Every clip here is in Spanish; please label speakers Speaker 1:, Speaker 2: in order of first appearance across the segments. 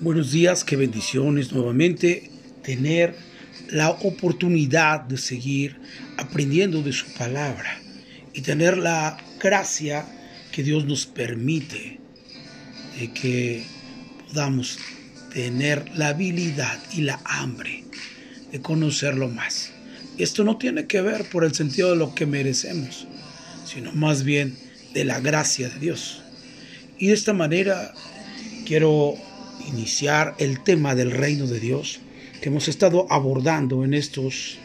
Speaker 1: Buenos días, qué bendiciones nuevamente tener la oportunidad de seguir aprendiendo de su palabra y tener la gracia que Dios nos permite de que podamos tener la habilidad y la hambre de conocerlo más. Esto no tiene que ver por el sentido de lo que merecemos, sino más bien de la gracia de Dios. Y de esta manera quiero iniciar el tema del reino de Dios que hemos estado abordando en estos,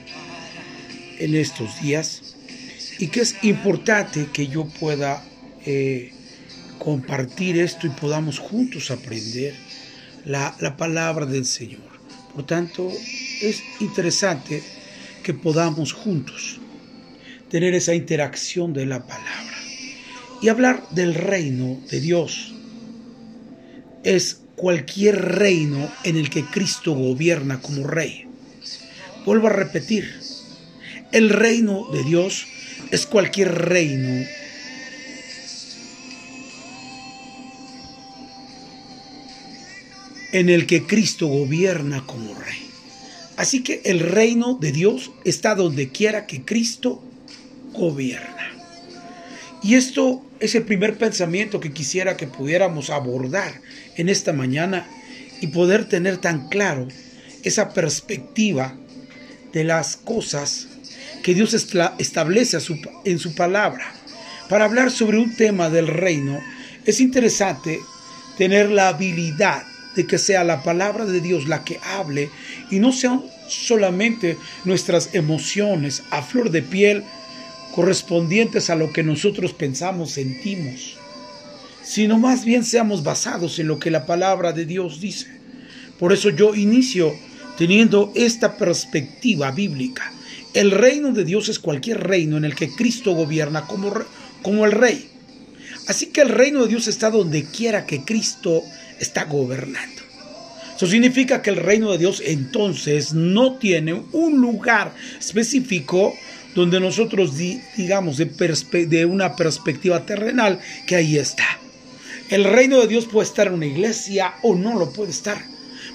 Speaker 1: en estos días y que es importante que yo pueda eh, compartir esto y podamos juntos aprender la, la palabra del Señor. Por tanto, es interesante que podamos juntos tener esa interacción de la palabra y hablar del reino de Dios. Es cualquier reino en el que Cristo gobierna como rey. Vuelvo a repetir, el reino de Dios es cualquier reino en el que Cristo gobierna como rey. Así que el reino de Dios está donde quiera que Cristo gobierna. Y esto es el primer pensamiento que quisiera que pudiéramos abordar en esta mañana y poder tener tan claro esa perspectiva de las cosas que Dios establece en su palabra. Para hablar sobre un tema del reino, es interesante tener la habilidad de que sea la palabra de Dios la que hable y no sean solamente nuestras emociones a flor de piel correspondientes a lo que nosotros pensamos, sentimos, sino más bien seamos basados en lo que la palabra de Dios dice. Por eso yo inicio teniendo esta perspectiva bíblica. El reino de Dios es cualquier reino en el que Cristo gobierna como, como el rey. Así que el reino de Dios está donde quiera que Cristo está gobernando. Eso significa que el reino de Dios entonces no tiene un lugar específico donde nosotros digamos de, de una perspectiva terrenal que ahí está. El reino de Dios puede estar en una iglesia o no lo puede estar.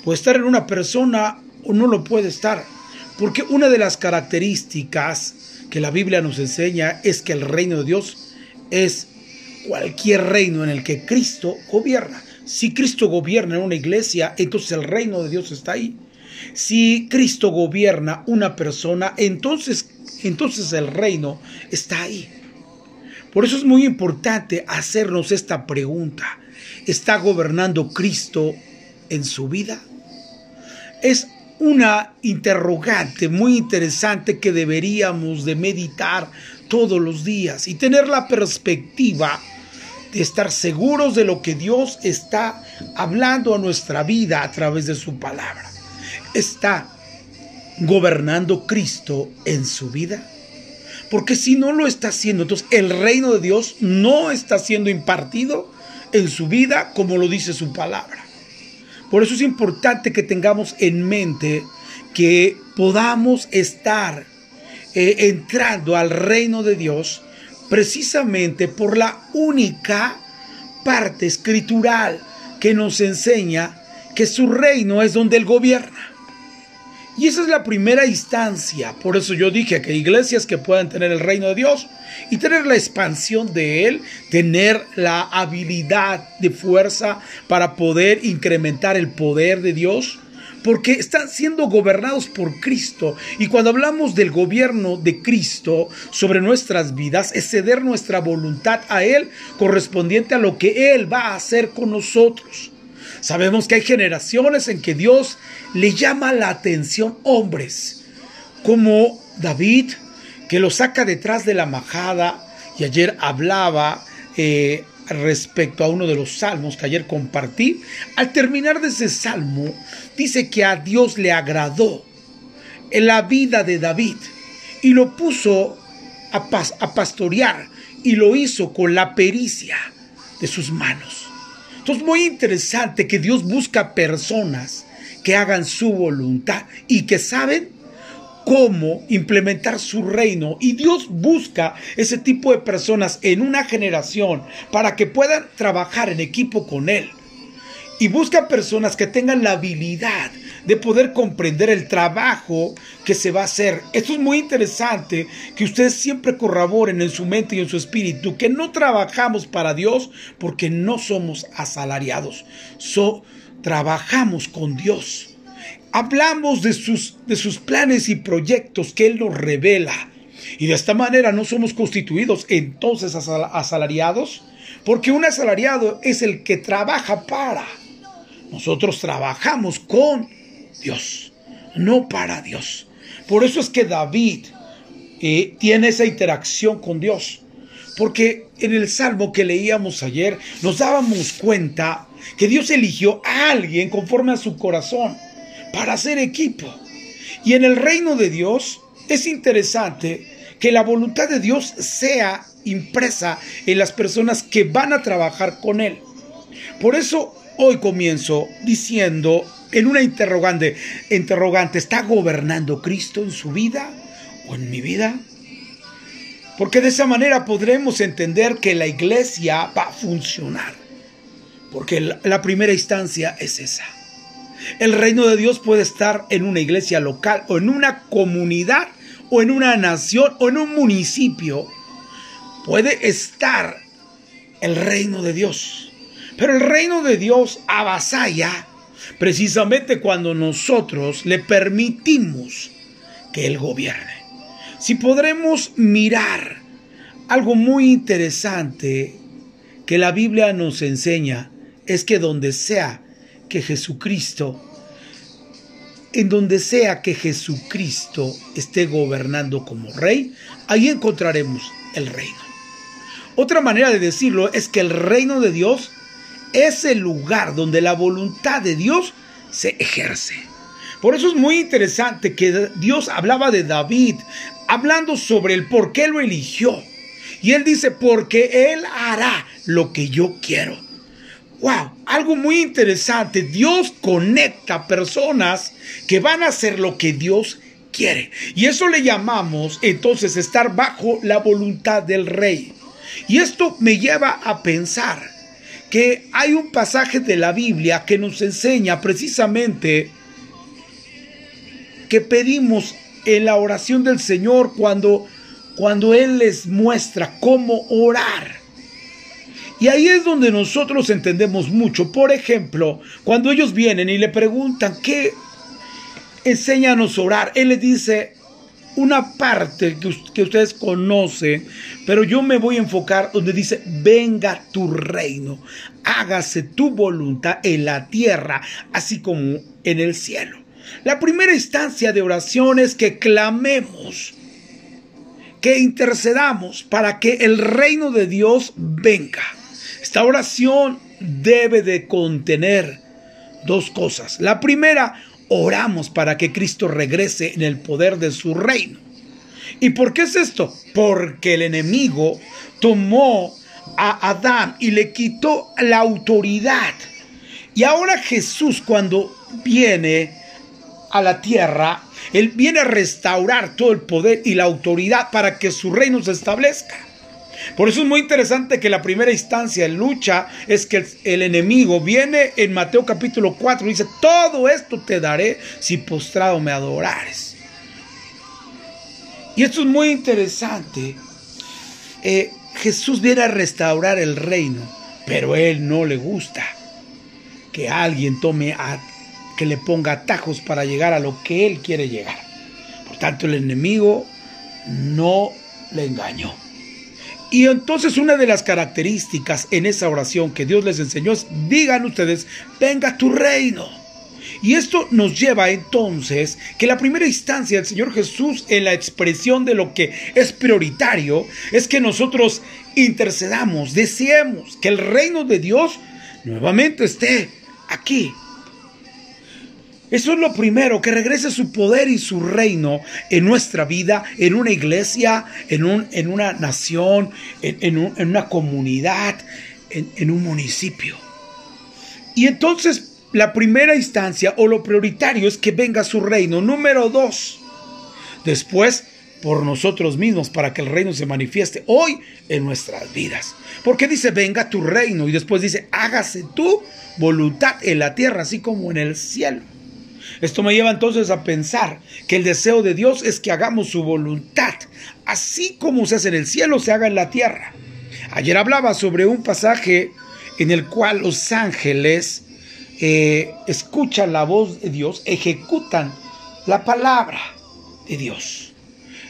Speaker 1: Puede estar en una persona o no lo puede estar. Porque una de las características que la Biblia nos enseña es que el reino de Dios es cualquier reino en el que Cristo gobierna. Si Cristo gobierna en una iglesia, entonces el reino de Dios está ahí. Si Cristo gobierna una persona, entonces, entonces el reino está ahí. Por eso es muy importante hacernos esta pregunta. ¿Está gobernando Cristo en su vida? Es una interrogante muy interesante que deberíamos de meditar todos los días y tener la perspectiva de estar seguros de lo que Dios está hablando a nuestra vida a través de su palabra está gobernando Cristo en su vida? Porque si no lo está haciendo, entonces el reino de Dios no está siendo impartido en su vida como lo dice su palabra. Por eso es importante que tengamos en mente que podamos estar eh, entrando al reino de Dios precisamente por la única parte escritural que nos enseña que su reino es donde Él gobierna. Y esa es la primera instancia. Por eso yo dije que iglesias que puedan tener el reino de Dios y tener la expansión de Él, tener la habilidad de fuerza para poder incrementar el poder de Dios, porque están siendo gobernados por Cristo. Y cuando hablamos del gobierno de Cristo sobre nuestras vidas, es ceder nuestra voluntad a Él correspondiente a lo que Él va a hacer con nosotros. Sabemos que hay generaciones en que Dios le llama la atención hombres, como David, que lo saca detrás de la majada, y ayer hablaba eh, respecto a uno de los salmos que ayer compartí. Al terminar de ese salmo, dice que a Dios le agradó en la vida de David y lo puso a, a pastorear y lo hizo con la pericia de sus manos. Entonces, muy interesante que Dios busca personas que hagan su voluntad y que saben cómo implementar su reino. Y Dios busca ese tipo de personas en una generación para que puedan trabajar en equipo con Él. y busca personas que tengan la habilidad de poder comprender el trabajo que se va a hacer. Esto es muy interesante que ustedes siempre corroboren en su mente y en su espíritu que no trabajamos para Dios porque no somos asalariados. So, trabajamos con Dios. Hablamos de sus, de sus planes y proyectos que Él nos revela. Y de esta manera no somos constituidos entonces asalariados, porque un asalariado es el que trabaja para. Nosotros trabajamos con Dios, no para Dios. Por eso es que David eh, tiene esa interacción con Dios. Porque en el salmo que leíamos ayer nos dábamos cuenta que Dios eligió a alguien conforme a su corazón para hacer equipo. Y en el reino de Dios es interesante que la voluntad de Dios sea impresa en las personas que van a trabajar con Él. Por eso hoy comienzo diciendo en una interrogante, interrogante, ¿está gobernando Cristo en su vida o en mi vida? Porque de esa manera podremos entender que la iglesia va a funcionar. Porque la primera instancia es esa. El reino de Dios puede estar en una iglesia local o en una comunidad o en una nación o en un municipio. Puede estar el reino de Dios. Pero el reino de Dios avasalla precisamente cuando nosotros le permitimos que Él gobierne. Si podremos mirar algo muy interesante que la Biblia nos enseña, es que donde sea que Jesucristo, en donde sea que Jesucristo esté gobernando como rey, ahí encontraremos el reino. Otra manera de decirlo es que el reino de Dios es el lugar donde la voluntad de Dios se ejerce. Por eso es muy interesante que Dios hablaba de David, hablando sobre el por qué lo eligió. Y él dice, porque él hará lo que yo quiero. Wow, algo muy interesante. Dios conecta personas que van a hacer lo que Dios quiere. Y eso le llamamos entonces estar bajo la voluntad del rey. Y esto me lleva a pensar que hay un pasaje de la Biblia que nos enseña precisamente que pedimos en la oración del Señor cuando, cuando Él les muestra cómo orar. Y ahí es donde nosotros entendemos mucho. Por ejemplo, cuando ellos vienen y le preguntan, ¿qué enséñanos a orar? Él les dice, una parte que, ustedes conocen, pero yo me voy a enfocar donde dice, venga tu reino, hágase tu voluntad en la tierra, así como en el cielo. La primera instancia de oración es que clamemos, que intercedamos para que el reino de Dios venga. Esta oración debe de contener dos cosas. La primera, oramos para que Cristo regrese en el poder de su reino. ¿Y por qué es esto? Porque el enemigo tomó a Adán y le quitó la autoridad. Y ahora Jesús cuando viene a la tierra, Él viene a restaurar todo el poder y la autoridad para que su reino se establezca. Por eso es muy interesante que la primera instancia de lucha es que el, enemigo viene en Mateo capítulo 4 y dice, todo esto te daré si postrado me adorares. Y esto es muy interesante. Eh, Jesús viene a restaurar el reino, pero a él no le gusta que alguien tome a, que le ponga atajos para llegar a lo que él quiere llegar. Por tanto, el enemigo no le engañó. Y entonces una de las características en esa oración que Dios les enseñó es, digan ustedes, venga tu reino. Y esto nos lleva entonces que la primera instancia del Señor Jesús en la expresión de lo que es prioritario es que nosotros intercedamos, deseemos que el reino de Dios nuevamente esté aquí eso es lo primero, que regrese su poder y su reino en nuestra vida, en una iglesia, en, un, en una nación, en, una comunidad, en un municipio. Y entonces la primera instancia o lo prioritario es que venga su reino. Número dos, después por nosotros mismos para que el reino se manifieste hoy en nuestras vidas. Porque dice, venga tu reino y después dice, hágase tu voluntad en la tierra así como en el cielo. Esto me lleva entonces a pensar que el deseo de Dios es que hagamos su voluntad, así como se hace en el cielo, se haga en la tierra. Ayer hablaba sobre un pasaje en el cual los ángeles eh, escuchan la voz de Dios, ejecutan la palabra de Dios.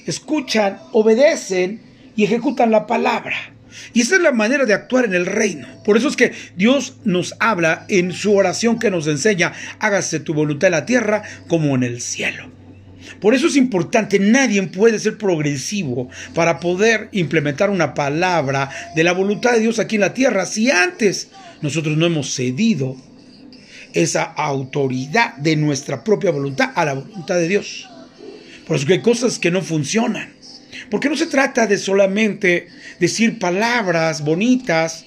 Speaker 1: Escuchan, obedecen y ejecutan la palabra. Y esa es la manera de actuar en el reino. Por eso es que Dios nos habla en su oración que nos enseña, hágase tu voluntad en la tierra como en el cielo. Por eso es importante, nadie puede ser progresivo para poder implementar una palabra de la voluntad de Dios aquí en la tierra si antes nosotros no hemos cedido esa autoridad de nuestra propia voluntad a la voluntad de Dios. Por eso hay cosas que no funcionan. Porque no se trata de solamente decir palabras bonitas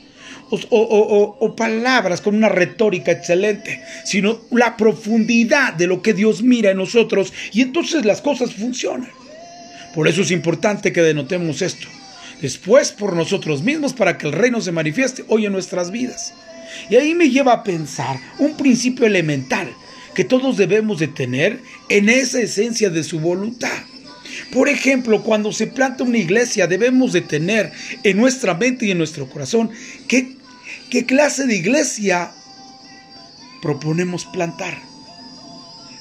Speaker 1: o, palabras con una retórica excelente, sino la profundidad de lo que Dios mira en nosotros y entonces las cosas funcionan. Por eso es importante que denotemos esto. Después por nosotros mismos para que el reino se manifieste hoy en nuestras vidas. Y ahí me lleva a pensar un principio elemental que todos debemos de tener en esa esencia de su voluntad. Por ejemplo, cuando se planta una iglesia debemos de tener en nuestra mente y en nuestro corazón qué, qué clase de iglesia proponemos plantar.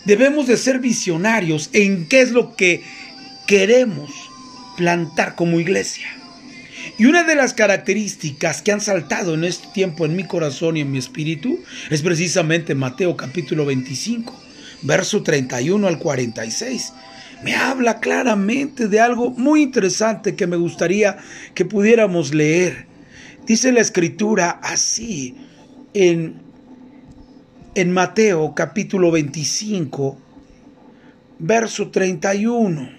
Speaker 1: Debemos de ser visionarios en qué es lo que queremos plantar como iglesia. Y una de las características que han saltado en este tiempo en mi corazón y en mi espíritu es precisamente Mateo capítulo 25, verso 31 al 46 me habla claramente de algo muy interesante que me gustaría que pudiéramos leer. Dice la escritura así en, en Mateo capítulo 25, verso 31.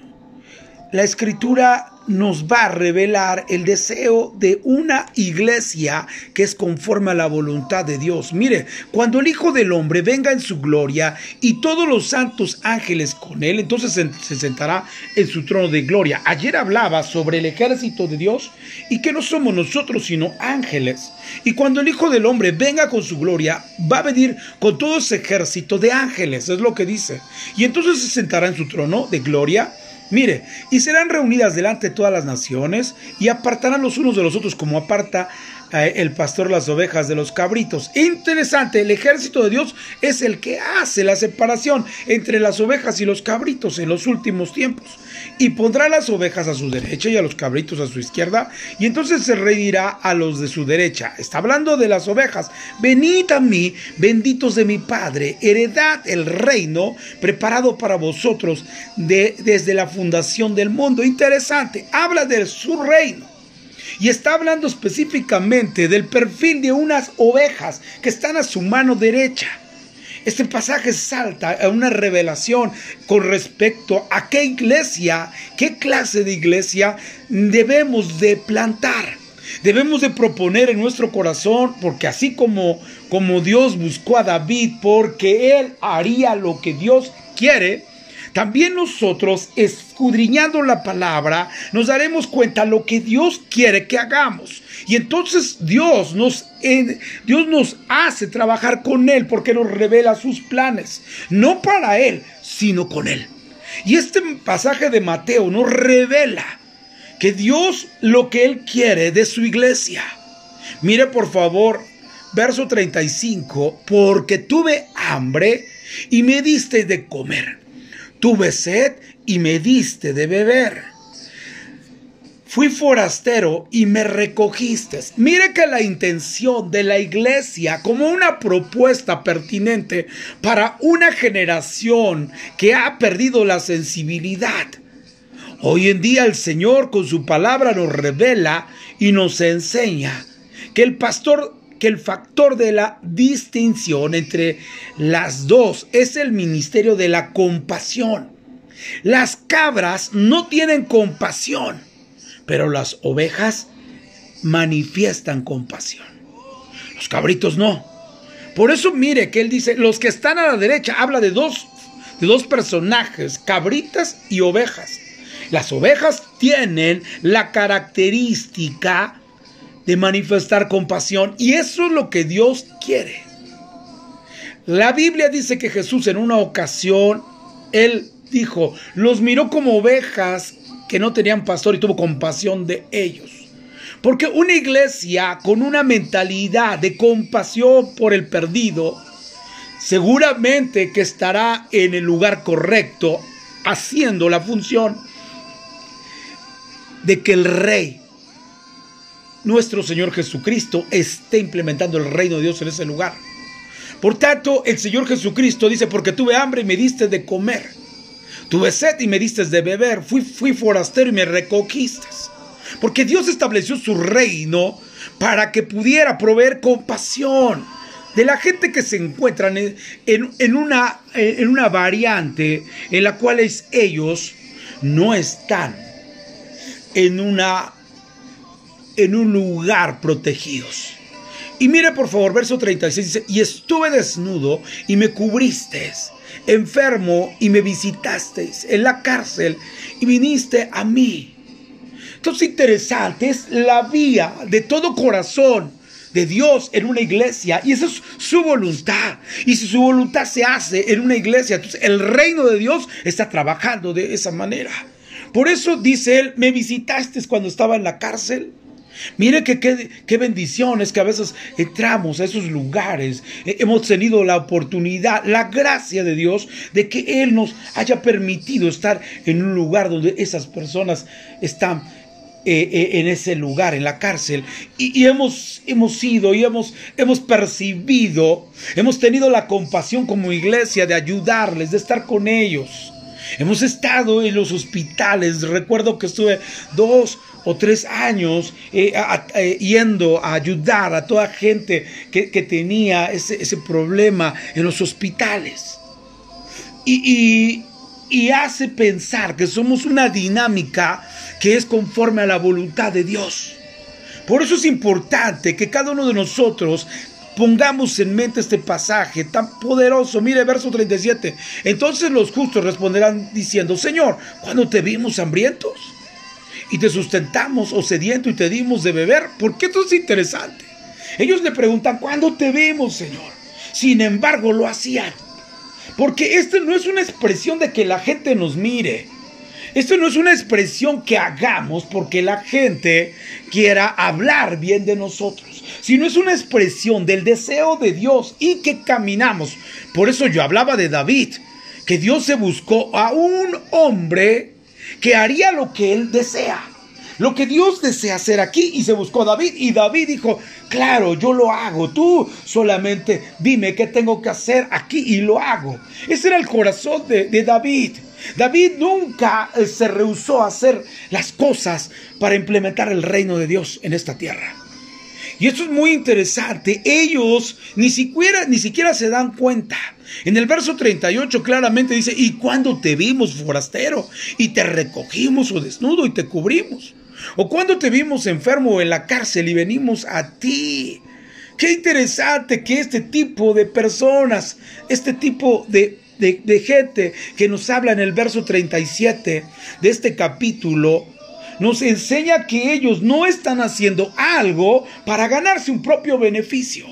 Speaker 1: La escritura nos va a revelar el deseo de una iglesia que es conforme a la voluntad de Dios. Mire, cuando el Hijo del Hombre venga en su gloria y todos los santos ángeles con él, entonces se sentará en su trono de gloria. Ayer hablaba sobre el ejército de Dios y que no somos nosotros sino ángeles. Y cuando el Hijo del Hombre venga con su gloria, va a venir con todo ese ejército de ángeles, es lo que dice. Y entonces se sentará en su trono de gloria Mire, y serán reunidas delante de todas las naciones y apartarán los unos de los otros como aparta el pastor las ovejas de los cabritos. Interesante, el ejército de Dios es el que hace la separación entre las ovejas y los cabritos en los últimos tiempos. Y pondrá las ovejas a su derecha y a los cabritos a su izquierda, y entonces se reirá a los de su derecha. Está hablando de las ovejas. Venid a mí, benditos de mi Padre, heredad el reino preparado para vosotros de, desde la fundación del mundo. Interesante, habla de su reino y está hablando específicamente del perfil de unas ovejas que están a su mano derecha. Este pasaje salta a una revelación con respecto a qué iglesia, qué clase de iglesia debemos de plantar. Debemos de proponer en nuestro corazón, porque así como, como Dios buscó a David, porque él haría lo que Dios quiere, también nosotros, escudriñando la palabra, nos daremos cuenta lo que Dios quiere que hagamos. Y entonces Dios nos, Dios nos hace trabajar con Él porque nos revela sus planes. No para Él, sino con Él. Y este pasaje de Mateo nos revela que Dios lo que Él quiere de su iglesia. Mire por favor, verso 35, porque tuve hambre y me diste de comer Tuve sed y me diste de beber. Fui forastero y me recogiste. Mire que la intención de la iglesia como una propuesta pertinente para una generación que ha perdido la sensibilidad. Hoy en día el Señor con su palabra nos revela y nos enseña que el pastor que el factor de la distinción entre las dos es el ministerio de la compasión. Las cabras no tienen compasión, pero las ovejas manifiestan compasión. Los cabritos no. Por eso mire que él dice, los que están a la derecha, habla de dos, de dos personajes, cabritas y ovejas. Las ovejas tienen la característica de manifestar compasión y eso es lo que Dios quiere. La Biblia dice que Jesús en una ocasión, él dijo, los miró como ovejas que no tenían pastor y tuvo compasión de ellos. Porque una iglesia con una mentalidad de compasión por el perdido, seguramente que estará en el lugar correcto, haciendo la función de que el rey, nuestro Señor Jesucristo, esté implementando el reino de Dios en ese lugar. Por tanto, el Señor Jesucristo dice, porque tuve hambre y me diste de comer, tuve sed y me diste de beber, fui, forastero y me reconquistas. Porque Dios estableció su reino para que pudiera proveer compasión de la gente que se encuentran en, una, en una variante en la cual ellos no están en, una, en un lugar protegidos. Y mire por favor, verso 36 dice, y estuve desnudo y me cubristeis, enfermo y me visitasteis, en la cárcel y viniste a mí. Entonces interesante es la vía de todo corazón de Dios en una iglesia y esa es su voluntad. Y si su voluntad se hace en una iglesia, entonces el reino de Dios está trabajando de esa manera. Por eso dice él, me visitaste cuando estaba en la cárcel. Mire que qué, bendición es que a veces entramos a esos lugares, eh, hemos tenido la oportunidad, la gracia de Dios de que Él nos haya permitido estar en un lugar donde esas personas están eh, eh, en ese lugar, en la cárcel, y, hemos, hemos ido y hemos, hemos percibido, hemos tenido la compasión como iglesia de ayudarles, de estar con ellos. Hemos estado en los hospitales. Recuerdo que estuve dos o tres años eh, eh, yendo a ayudar a toda gente que, tenía ese, problema en los hospitales. Y, y hace pensar que somos una dinámica que es conforme a la voluntad de Dios. Por eso es importante que cada uno de nosotros Pongamos en mente este pasaje tan poderoso. Mire verso 37. Entonces los justos responderán diciendo, Señor, cuando te vimos hambrientos y te sustentamos o sediento y te dimos de beber, ¿por qué esto es interesante? Ellos le preguntan, ¿cuándo te vimos, Señor? Sin embargo, lo hacían. Porque esto no es una expresión de que la gente nos mire. Esto no es una expresión que hagamos porque la gente quiera hablar bien de nosotros sino es una expresión del deseo de Dios y que caminamos. Por eso yo hablaba de David, que Dios se buscó a un hombre que haría lo que él desea. Lo que Dios desea hacer aquí y se buscó a David y David dijo, claro, yo lo hago, tú solamente dime qué tengo que hacer aquí y lo hago. Ese era el corazón de, de David. David nunca eh, se rehusó a hacer las cosas para implementar el reino de Dios en esta tierra. Y esto es muy interesante. Ellos ni siquiera, ni siquiera se dan cuenta. En el verso 38 claramente dice, y cuando te vimos forastero y te recogimos o desnudo y te cubrimos. O cuando te vimos enfermo en la cárcel y venimos a ti. Qué interesante que este tipo de personas, este tipo de, de, de gente que nos habla en el verso 37 de este capítulo, nos enseña que ellos no están haciendo algo para ganarse un propio beneficio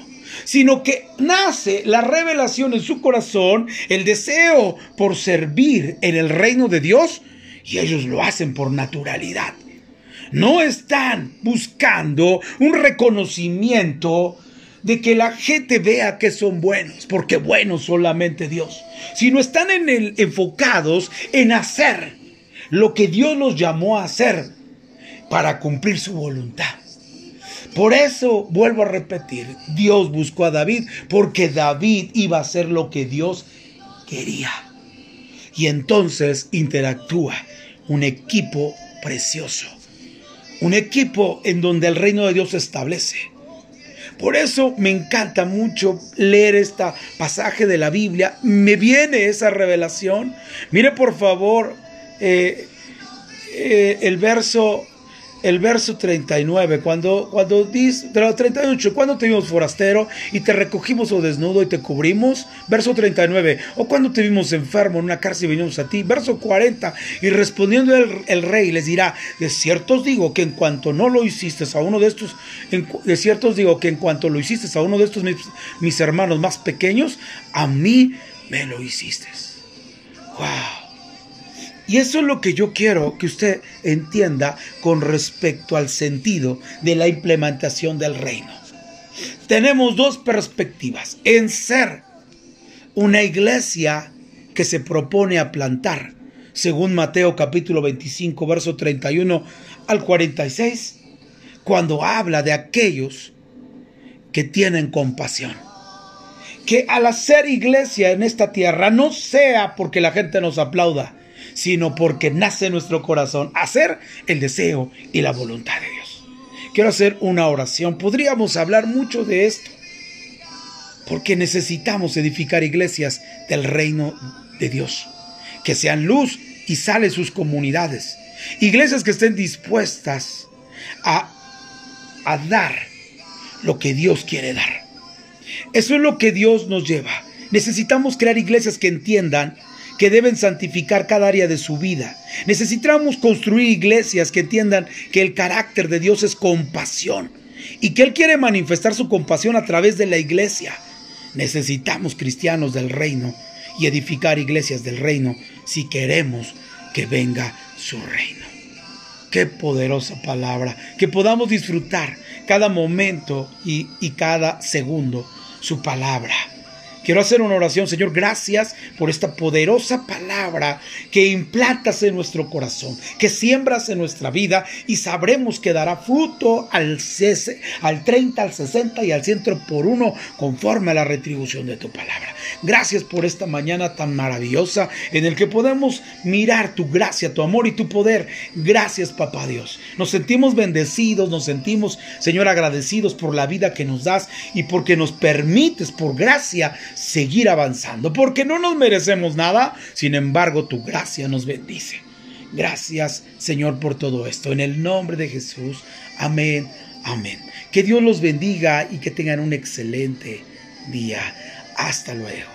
Speaker 1: sino que nace la revelación en su corazón, el deseo por servir en el reino de Dios, y ellos lo hacen por naturalidad. No están buscando un reconocimiento de que la gente vea que son buenos, porque bueno solamente Dios, sino están en el, enfocados en hacer lo que Dios los llamó a hacer para cumplir su voluntad. Por eso vuelvo a repetir, Dios buscó a David porque David iba a hacer lo que Dios quería. Y entonces interactúa un equipo precioso, un equipo en donde el reino de Dios se establece. Por eso me encanta mucho leer este pasaje de la Biblia. Me viene esa revelación. Mire por favor eh, eh, el verso el verso 39, cuando, cuando dice, 38, cuando te vimos forastero y te recogimos o desnudo y te cubrimos, verso 39, o cuando te vimos enfermo en una cárcel y vinimos a ti, verso 40, y respondiendo el, rey les dirá, de cierto os digo que en cuanto no lo hiciste a uno de estos, de cierto os digo que en cuanto lo hiciste a uno de estos mis, mis hermanos más pequeños, a mí me lo hiciste. ¡Wow! Y eso es lo que yo quiero que usted entienda con respecto al sentido de la implementación del reino. Tenemos dos perspectivas. En ser una iglesia que se propone a plantar, según Mateo capítulo 25, verso 31 al 46, cuando habla de aquellos que tienen compasión. Que al hacer iglesia en esta tierra no sea porque la gente nos aplauda, sino porque nace en nuestro corazón hacer el deseo y la voluntad de Dios. Quiero hacer una oración. Podríamos hablar mucho de esto, porque necesitamos edificar iglesias del reino de Dios, que sean luz y sale sus comunidades. Iglesias que estén dispuestas a, a dar lo que Dios quiere dar. Eso es lo que Dios nos lleva. Necesitamos crear iglesias que entiendan que deben santificar cada área de su vida. Necesitamos construir iglesias que entiendan que el carácter de Dios es compasión y que Él quiere manifestar su compasión a través de la iglesia. Necesitamos cristianos del reino y edificar iglesias del reino si queremos que venga su reino. Qué poderosa palabra, que podamos disfrutar cada momento y, y cada segundo su palabra. Quiero hacer una oración, Señor, gracias por esta poderosa palabra que implantas en nuestro corazón, que siembras en nuestra vida y sabremos que dará fruto al, al 30, al 60 y al 100 por uno conforme a la retribución de tu palabra. Gracias por esta mañana tan maravillosa en el que podemos mirar tu gracia, tu amor y tu poder. Gracias, papá Dios. Nos sentimos bendecidos, nos sentimos, Señor, agradecidos por la vida que nos das y porque nos permites, por gracia, seguir avanzando, porque no nos merecemos nada, sin embargo tu gracia nos bendice. Gracias Señor por todo esto. En el nombre de Jesús. Amén. Amén. Que Dios los bendiga y que tengan un excelente día. Hasta luego.